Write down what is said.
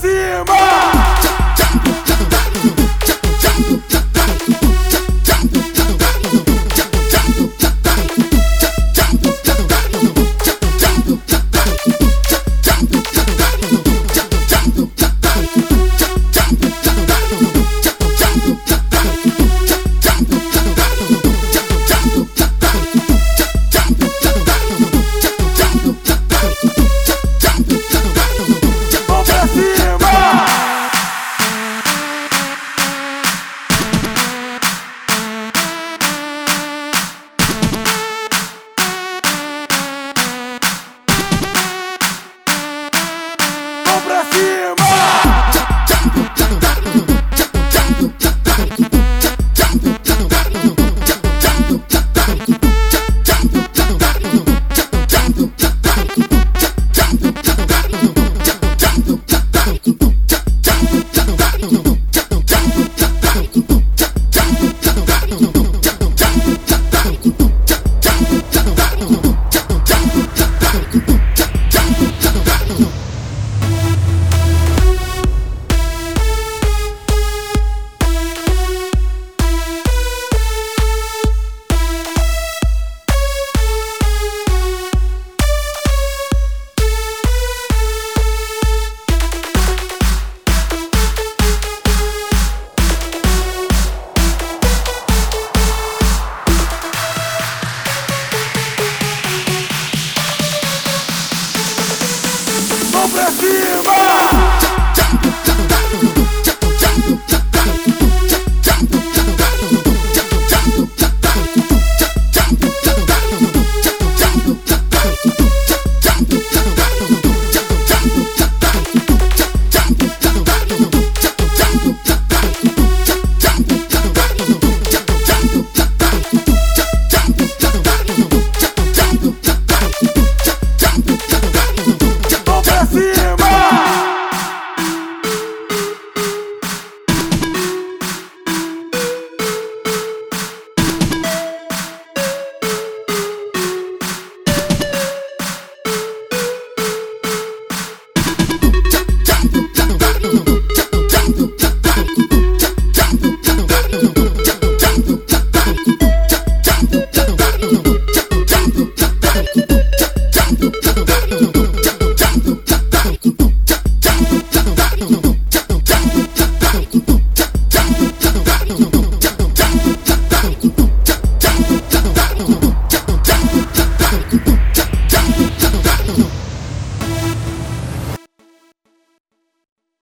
cima! pra cima!